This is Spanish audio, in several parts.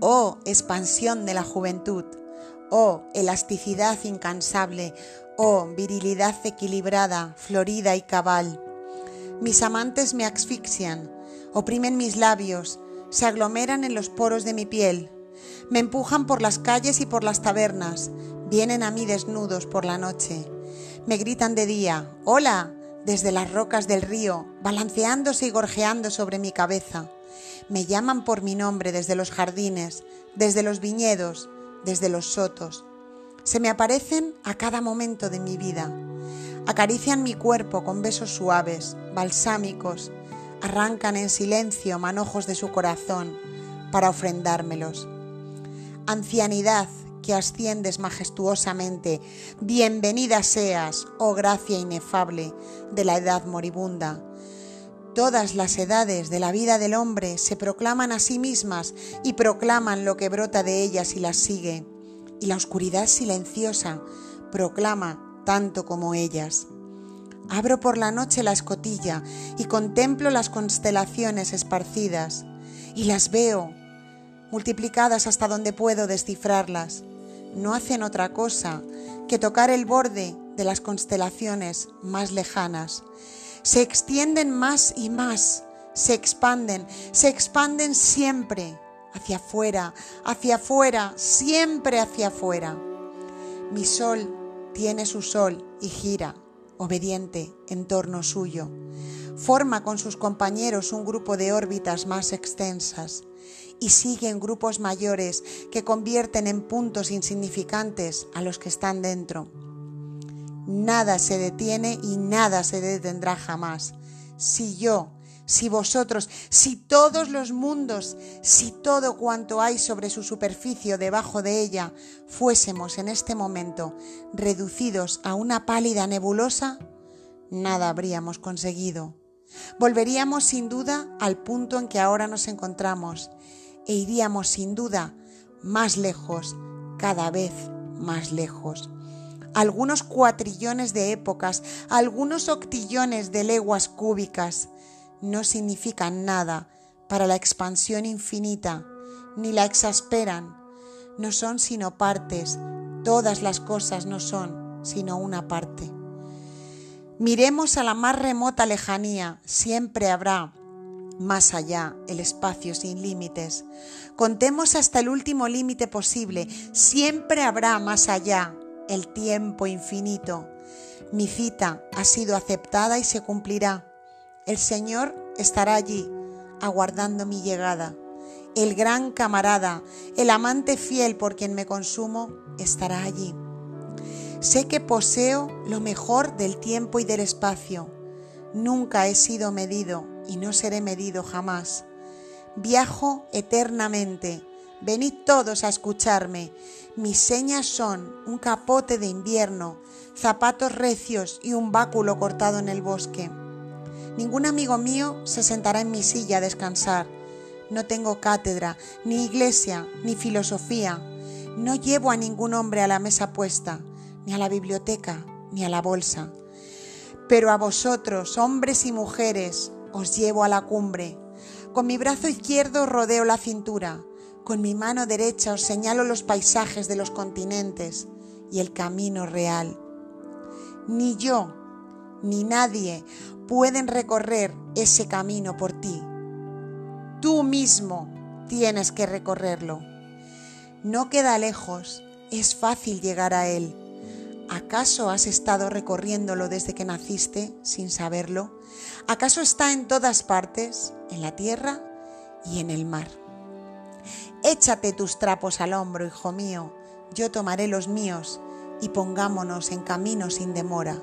Oh expansión de la juventud, oh elasticidad incansable, oh virilidad equilibrada, florida y cabal. Mis amantes me asfixian, oprimen mis labios, se aglomeran en los poros de mi piel, me empujan por las calles y por las tabernas, vienen a mí desnudos por la noche, me gritan de día, hola, desde las rocas del río, balanceándose y gorjeando sobre mi cabeza. Me llaman por mi nombre desde los jardines, desde los viñedos, desde los sotos. Se me aparecen a cada momento de mi vida. Acarician mi cuerpo con besos suaves, balsámicos, arrancan en silencio manojos de su corazón para ofrendármelos. Ancianidad que asciendes majestuosamente, bienvenida seas, oh gracia inefable de la edad moribunda. Todas las edades de la vida del hombre se proclaman a sí mismas y proclaman lo que brota de ellas y las sigue. Y la oscuridad silenciosa proclama tanto como ellas. Abro por la noche la escotilla y contemplo las constelaciones esparcidas y las veo multiplicadas hasta donde puedo descifrarlas. No hacen otra cosa que tocar el borde de las constelaciones más lejanas. Se extienden más y más, se expanden, se expanden siempre hacia afuera, hacia afuera, siempre hacia afuera. Mi sol tiene su sol y gira obediente en torno suyo. Forma con sus compañeros un grupo de órbitas más extensas y sigue en grupos mayores que convierten en puntos insignificantes a los que están dentro. Nada se detiene y nada se detendrá jamás. Si yo, si vosotros, si todos los mundos, si todo cuanto hay sobre su superficie o debajo de ella, fuésemos en este momento reducidos a una pálida nebulosa, nada habríamos conseguido. Volveríamos sin duda al punto en que ahora nos encontramos e iríamos sin duda más lejos, cada vez más lejos. Algunos cuatrillones de épocas, algunos octillones de leguas cúbicas, no significan nada para la expansión infinita, ni la exasperan. No son sino partes, todas las cosas no son sino una parte. Miremos a la más remota lejanía, siempre habrá más allá el espacio sin límites. Contemos hasta el último límite posible, siempre habrá más allá el tiempo infinito. Mi cita ha sido aceptada y se cumplirá. El Señor estará allí, aguardando mi llegada. El gran camarada, el amante fiel por quien me consumo, estará allí. Sé que poseo lo mejor del tiempo y del espacio. Nunca he sido medido y no seré medido jamás. Viajo eternamente. Venid todos a escucharme. Mis señas son un capote de invierno, zapatos recios y un báculo cortado en el bosque. Ningún amigo mío se sentará en mi silla a descansar. No tengo cátedra, ni iglesia, ni filosofía. No llevo a ningún hombre a la mesa puesta, ni a la biblioteca, ni a la bolsa. Pero a vosotros, hombres y mujeres, os llevo a la cumbre. Con mi brazo izquierdo rodeo la cintura, con mi mano derecha os señalo los paisajes de los continentes y el camino real. Ni yo, ni nadie pueden recorrer ese camino por ti. Tú mismo tienes que recorrerlo. No queda lejos, es fácil llegar a él. ¿Acaso has estado recorriéndolo desde que naciste sin saberlo? ¿Acaso está en todas partes, en la tierra y en el mar? Échate tus trapos al hombro, hijo mío, yo tomaré los míos y pongámonos en camino sin demora.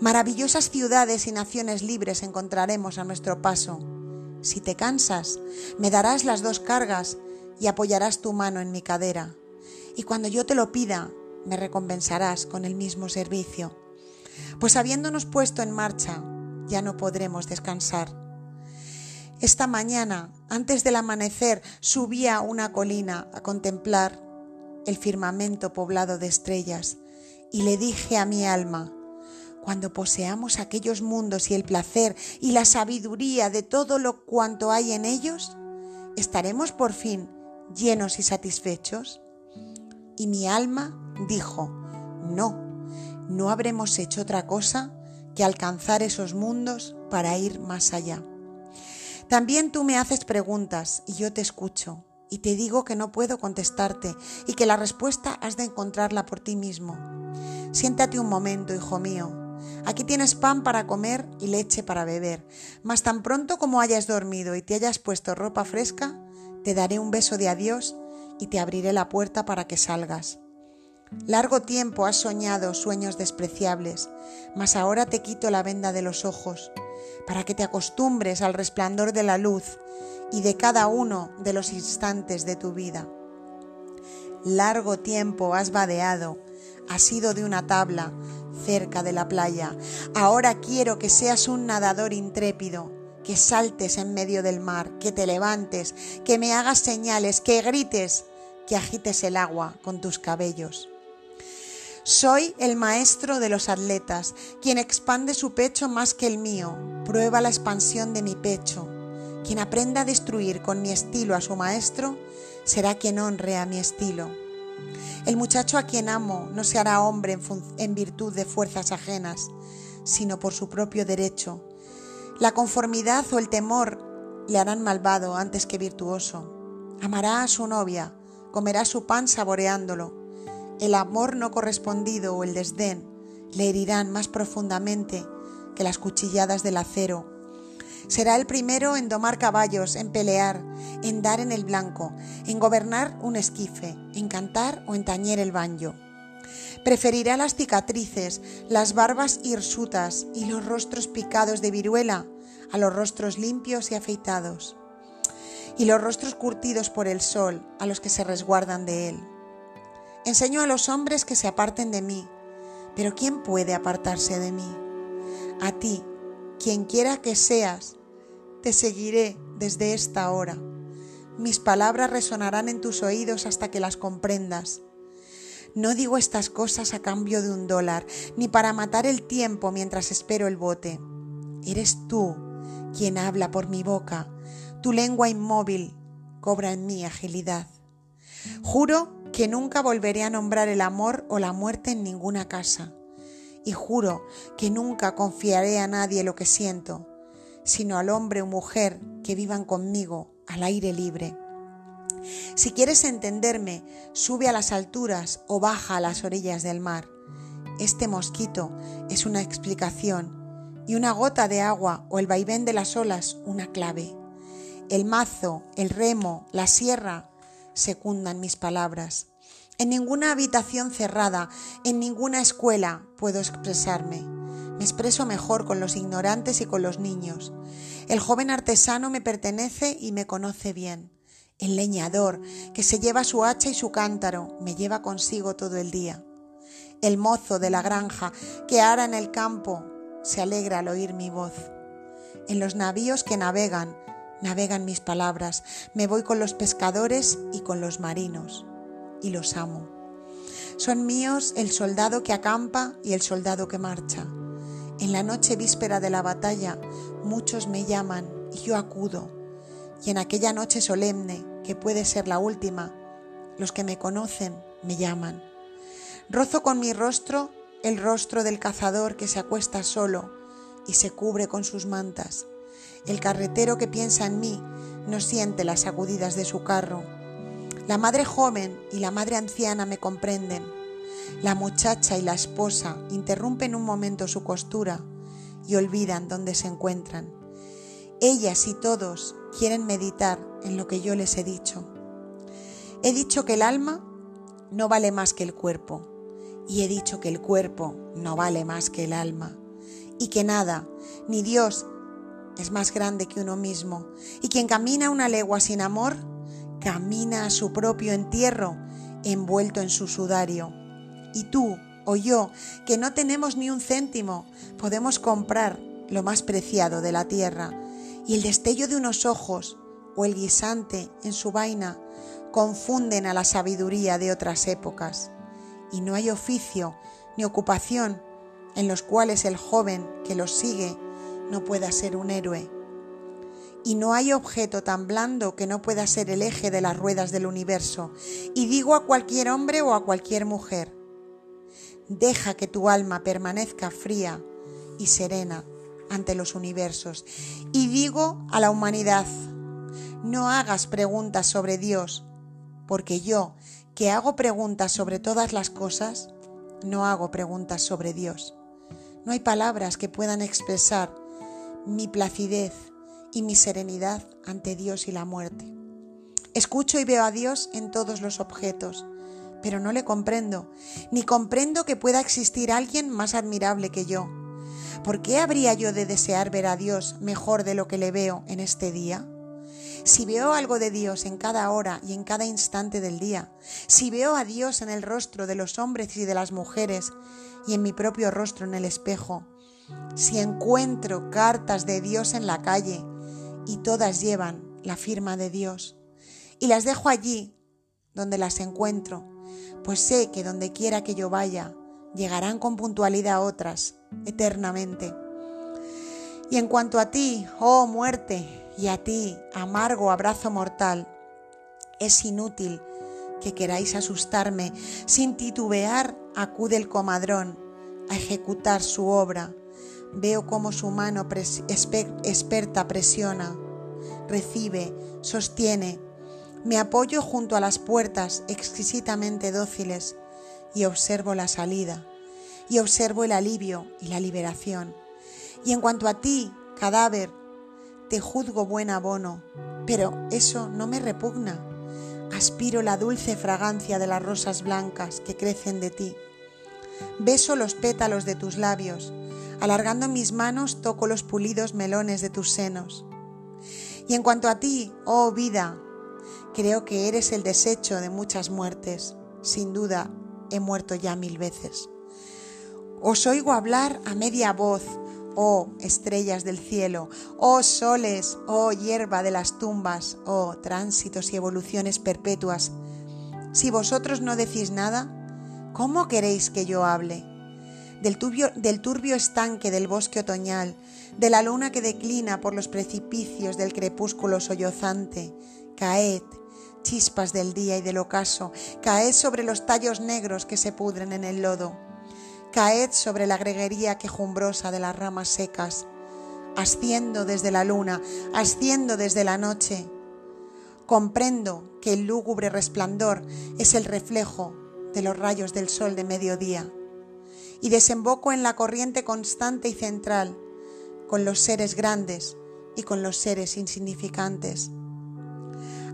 Maravillosas ciudades y naciones libres encontraremos a nuestro paso. Si te cansas, me darás las dos cargas y apoyarás tu mano en mi cadera. Y cuando yo te lo pida, me recompensarás con el mismo servicio. Pues habiéndonos puesto en marcha, ya no podremos descansar. Esta mañana, antes del amanecer, subí a una colina a contemplar el firmamento poblado de estrellas y le dije a mi alma, cuando poseamos aquellos mundos y el placer y la sabiduría de todo lo cuanto hay en ellos, estaremos por fin llenos y satisfechos? Y mi alma dijo, no, no habremos hecho otra cosa que alcanzar esos mundos para ir más allá. También tú me haces preguntas y yo te escucho y te digo que no puedo contestarte y que la respuesta has de encontrarla por ti mismo. Siéntate un momento, hijo mío. Aquí tienes pan para comer y leche para beber, mas tan pronto como hayas dormido y te hayas puesto ropa fresca, te daré un beso de adiós y te abriré la puerta para que salgas. Largo tiempo has soñado sueños despreciables, mas ahora te quito la venda de los ojos, para que te acostumbres al resplandor de la luz y de cada uno de los instantes de tu vida. Largo tiempo has vadeado, has sido de una tabla cerca de la playa. Ahora quiero que seas un nadador intrépido, que saltes en medio del mar, que te levantes, que me hagas señales, que grites, que agites el agua con tus cabellos. Soy el maestro de los atletas, quien expande su pecho más que el mío, prueba la expansión de mi pecho. Quien aprenda a destruir con mi estilo a su maestro, será quien honre a mi estilo. El muchacho a quien amo no se hará hombre en, virtud de fuerzas ajenas, sino por su propio derecho. La conformidad o el temor le harán malvado antes que virtuoso. Amará a su novia, comerá su pan saboreándolo el amor no correspondido o el desdén le herirán más profundamente que las cuchilladas del acero. Será el primero en domar caballos, en pelear, en dar en el blanco, en gobernar un esquife, en cantar o en tañer el baño. Preferirá las cicatrices, las barbas hirsutas y los rostros picados de viruela a los rostros limpios y afeitados, y los rostros curtidos por el sol a los que se resguardan de él. Enseño a los hombres que se aparten de mí, pero ¿quién puede apartarse de mí? A ti, quien quiera que seas, te seguiré desde esta hora. Mis palabras resonarán en tus oídos hasta que las comprendas. No digo estas cosas a cambio de un dólar, ni para matar el tiempo mientras espero el bote. Eres tú quien habla por mi boca. Tu lengua inmóvil cobra en mí agilidad. Juro que nunca volveré a nombrar el amor o la muerte en ninguna casa. Y juro que nunca confiaré a nadie lo que siento, sino al hombre o mujer que vivan conmigo al aire libre. Si quieres entenderme, sube a las alturas o baja a las orillas del mar. Este mosquito es una explicación y una gota de agua o el vaivén de las olas una clave. El mazo, el remo, la sierra secundan mis palabras. En ninguna habitación cerrada, en ninguna escuela puedo expresarme. Me expreso mejor con los ignorantes y con los niños. El joven artesano me pertenece y me conoce bien. El leñador, que se lleva su hacha y su cántaro, me lleva consigo todo el día. El mozo de la granja, que ara en el campo, se alegra al oír mi voz. En los navíos que navegan, navegan mis palabras. Me voy con los pescadores y con los marinos, y los amo. Son míos el soldado que acampa y el soldado que marcha. En la noche víspera de la batalla, muchos me llaman y yo acudo. Y en aquella noche solemne, que puede ser la última, los que me conocen me llaman. Rozo con mi rostro el rostro del cazador que se acuesta solo y se cubre con sus mantas. El carretero que piensa en mí no siente las sacudidas de su carro. La madre joven y la madre anciana me comprenden. La muchacha y la esposa interrumpen un momento su costura y olvidan dónde se encuentran. Ellas y todos quieren meditar en lo que yo les he dicho. He dicho que el alma no vale más que el cuerpo y he dicho que el cuerpo no vale más que el alma y que nada, ni Dios es más grande que uno mismo, y quien camina una legua sin amor, camina a su propio entierro, envuelto en su sudario. Y tú o yo, que no tenemos ni un céntimo, podemos comprar lo más preciado de la tierra, y el destello de unos ojos o el guisante en su vaina confunden a la sabiduría de otras épocas, y no hay oficio ni ocupación en los cuales el joven que los sigue no pueda ser un héroe. y no hay objeto tan blando que no pueda ser el eje de las ruedas del universo, y digo a cualquier hombre o a cualquier mujer, deja que tu alma permanezca fría y serena ante los universos, y digo a la humanidad, no hagas preguntas sobre Dios, porque yo, que hago preguntas sobre todas las cosas, no hago preguntas sobre Dios. No hay palabras que puedan expresar mi placidez y mi serenidad ante Dios y la muerte. Escucho y veo a Dios en todos los objetos, pero no le comprendo, ni comprendo que pueda existir alguien más admirable que yo. ¿Por qué habría yo de desear ver a Dios mejor de lo que le veo en este día? Si veo algo de Dios en cada hora y en cada instante del día, si veo a Dios en el rostro de los hombres y de las mujeres y en mi propio rostro en el espejo, si encuentro cartas de Dios en la calle y todas llevan la firma de Dios, y las dejo allí donde las encuentro, pues sé que donde quiera que yo vaya, llegarán con puntualidad otras, eternamente. Y en cuanto a ti, oh muerte, y a ti, amargo abrazo mortal, es inútil que queráis asustarme. Sin titubear acude el comadrón a ejecutar su obra. Veo cómo su mano experta presiona, recibe, sostiene. Me apoyo junto a las puertas exquisitamente dóciles y observo la salida, y observo el alivio y la liberación. Y en cuanto a ti, cadáver, te juzgo buen abono, pero eso no me repugna. Aspiro la dulce fragancia de las rosas blancas que crecen de ti. Beso los pétalos de tus labios, alargando mis manos toco los pulidos melones de tus senos. Y en cuanto a ti, oh vida, creo que eres el desecho de muchas muertes. Sin duda, he muerto ya mil veces. Os oigo hablar a media voz, oh estrellas del cielo, oh soles, oh hierba de las tumbas, oh tránsitos y evoluciones perpetuas. Si vosotros no decís nada, ¿cómo queréis que yo hable? Del turbio, estanque del bosque otoñal, de la luna que declina por los precipicios del crepúsculo sollozante, caed, chispas del día y del ocaso, caed sobre los tallos negros que se pudren en el lodo. Caed sobre la greguería quejumbrosa de las ramas secas, asciendo desde la luna, asciendo desde la noche. Comprendo que el lúgubre resplandor es el reflejo de los rayos del sol de mediodía y desemboco en la corriente constante y central con los seres grandes y con los seres insignificantes.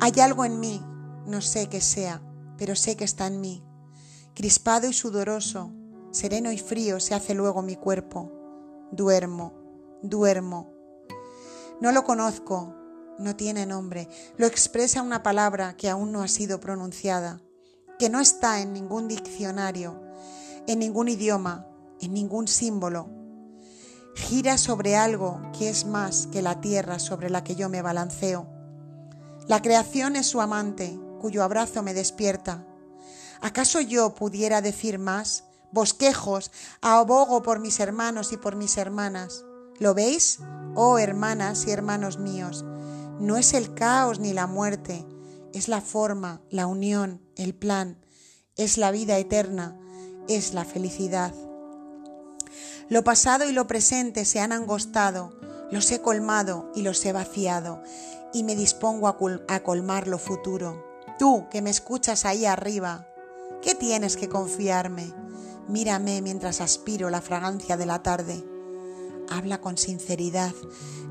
Hay algo en mí, no sé qué sea, pero sé que está en mí, crispado y sudoroso, sereno y frío se hace luego mi cuerpo. Duermo, duermo. No lo conozco, no tiene nombre, lo expresa una palabra que aún no ha sido pronunciada, que no está en ningún diccionario, en ningún idioma, en ningún símbolo. Gira sobre algo que es más que la tierra sobre la que yo me balanceo. La creación es su amante, cuyo abrazo me despierta. ¿Acaso yo pudiera decir más bosquejos, abogo por mis hermanos y por mis hermanas. ¿Lo veis? Oh hermanas y hermanos míos, no es el caos ni la muerte, es la forma, la unión, el plan, es la vida eterna, es la felicidad. Lo pasado y lo presente se han angostado, los he colmado y los he vaciado, y me dispongo a, colmar lo futuro. Tú que me escuchas ahí arriba, ¿qué tienes que confiarme? Mírame mientras aspiro la fragancia de la tarde. Habla con sinceridad.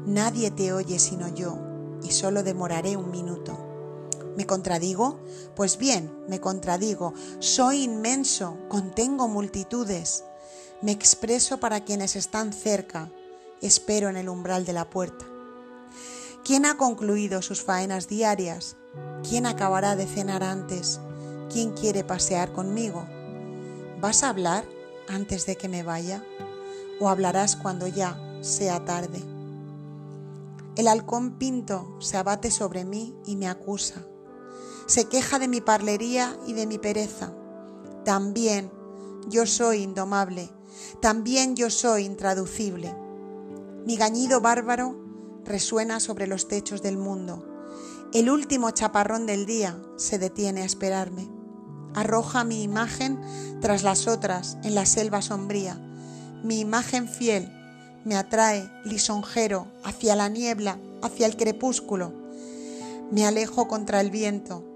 Nadie te oye sino yo, y solo demoraré un minuto. ¿Me contradigo? Pues bien, me contradigo. Soy inmenso, contengo multitudes. Me expreso para quienes están cerca. Espero en el umbral de la puerta. ¿Quién ha concluido sus faenas diarias? ¿Quién acabará de cenar antes? ¿Quién quiere pasear conmigo? ¿Vas a hablar antes de que me vaya? ¿O hablarás cuando ya sea tarde? El halcón pinto se abate sobre mí y me acusa. Se queja de mi parlería y de mi pereza. También yo soy indomable, también yo soy intraducible. Mi gañido bárbaro resuena sobre los techos del mundo. El último chaparrón del día se detiene a esperarme. Arroja mi imagen tras las otras en la selva sombría. Mi imagen fiel me atrae lisonjero hacia la niebla, hacia el crepúsculo. Me alejo contra el viento,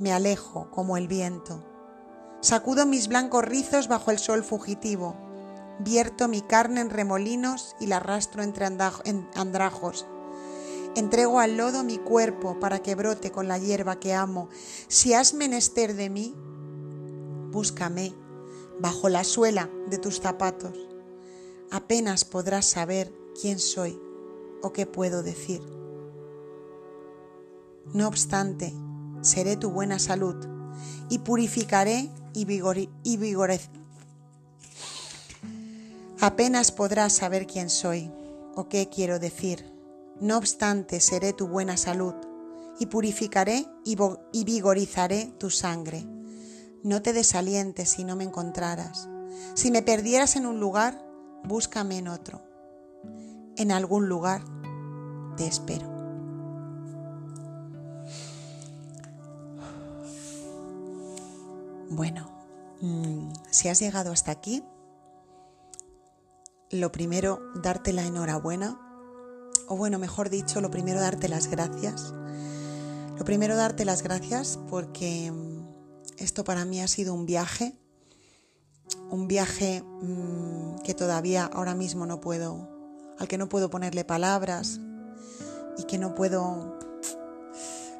me alejo como el viento. Sacudo mis blancos rizos bajo el sol fugitivo. Vierto mi carne en remolinos y la arrastro entre andrajos. Entrego al lodo mi cuerpo para que brote con la hierba que amo. Si has menester de mí, búscame bajo la suela de tus zapatos. Apenas podrás saber quién soy o qué puedo decir. No obstante, seré tu buena salud y purificaré y, y vigoreceré. Apenas podrás saber quién soy o qué quiero decir no obstante, seré tu buena salud y purificaré y vigorizaré tu sangre. No te desalientes si no me encontraras. Si me perdieras en un lugar, búscame en otro. En algún lugar te espero. Bueno, mm, si has llegado hasta aquí, lo primero, darte la enhorabuena o bueno, mejor dicho, lo primero darte las gracias. Lo primero darte las gracias porque mm, esto para mí ha sido un viaje, un viaje mm, que todavía ahora mismo no puedo, al que no puedo ponerle palabras y que no puedo,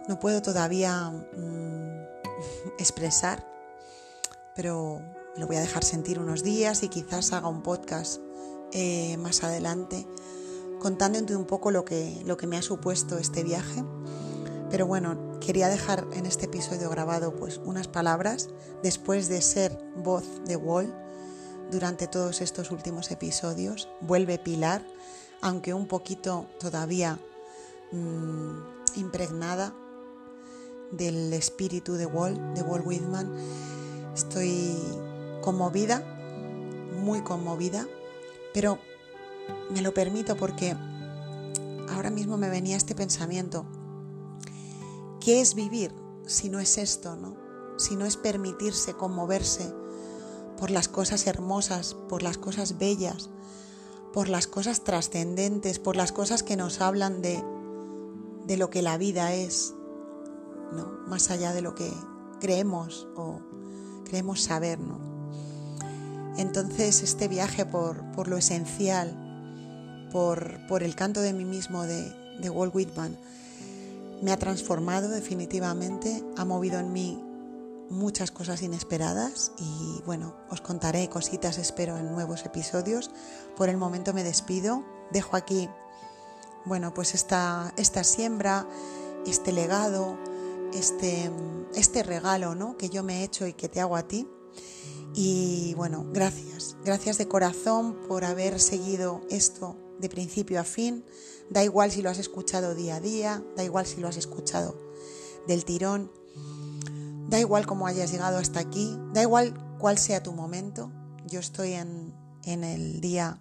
no puedo todavía expresar, pero lo voy a dejar sentir unos días y quizás haga un podcast eh, más adelante contándote un poco lo que, lo que me ha supuesto este viaje. Pero bueno, quería dejar en este episodio grabado pues unas palabras después de ser voz de Wall durante todos estos últimos episodios. Vuelve Pilar, aunque un poquito todavía mm, impregnada del espíritu de Wall, de Wall Whitman. Estoy conmovida, muy conmovida, pero me lo permito porque ahora mismo me venía este pensamiento. ¿Qué es vivir si no es esto, no? Si no es permitirse conmoverse por las cosas hermosas, por las cosas bellas, por las cosas trascendentes, por las cosas que nos hablan de, de lo que la vida es, ¿no? Más allá de lo que creemos o creemos saber, ¿no? Entonces este viaje por, por lo esencial, por, el canto de mí mismo de, de Walt Whitman, me ha transformado definitivamente, ha movido en mí muchas cosas inesperadas y bueno, os contaré cositas espero en nuevos episodios. Por el momento me despido, dejo aquí bueno, pues esta, esta siembra, este legado, este, este regalo ¿no? que yo me he hecho y que te hago a ti. Y bueno, gracias, gracias de corazón por haber seguido esto de principio a fin, da igual si lo has escuchado día a día, da igual si lo has escuchado del tirón, da igual cómo hayas llegado hasta aquí, da igual cuál sea tu momento. Yo estoy en, en el día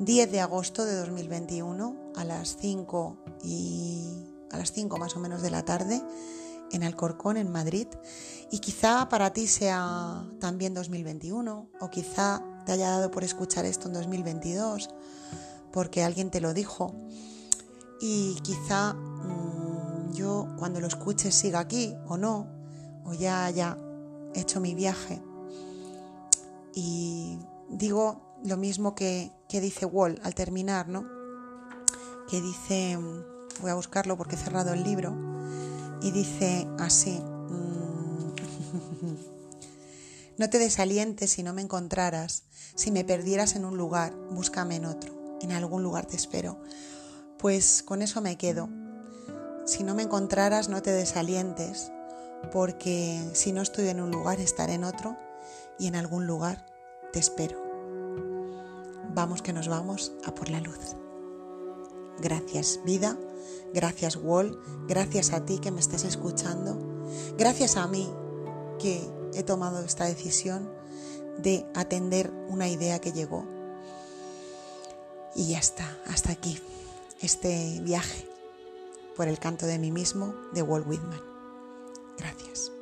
10 de agosto de 2021 a las 5 y a las 5 más o menos de la tarde en Alcorcón, en Madrid, y quizá para ti sea también 2021, o quizá te haya dado por escuchar esto en 2022, porque alguien te lo dijo, y quizá mm, yo cuando lo escuches siga aquí o no, o ya haya hecho mi viaje. Y digo lo mismo que, que dice Wall al terminar, ¿no? Que dice, voy a buscarlo porque he cerrado el libro, y dice así, mm, no te desalientes si no me encontraras, si me perdieras en un lugar, búscame en otro, en algún lugar te espero. Pues con eso me quedo. Si no me encontraras, no te desalientes, porque si no estoy en un lugar, estaré en otro y en algún lugar te espero. Vamos que nos vamos a por la luz. Gracias vida Gracias Wall, gracias a ti que me estés escuchando, gracias a mí que he tomado esta decisión de atender una idea que llegó. Y ya está, hasta aquí. este viaje por el canto de mí mismo de Walt Whitman. Gracias.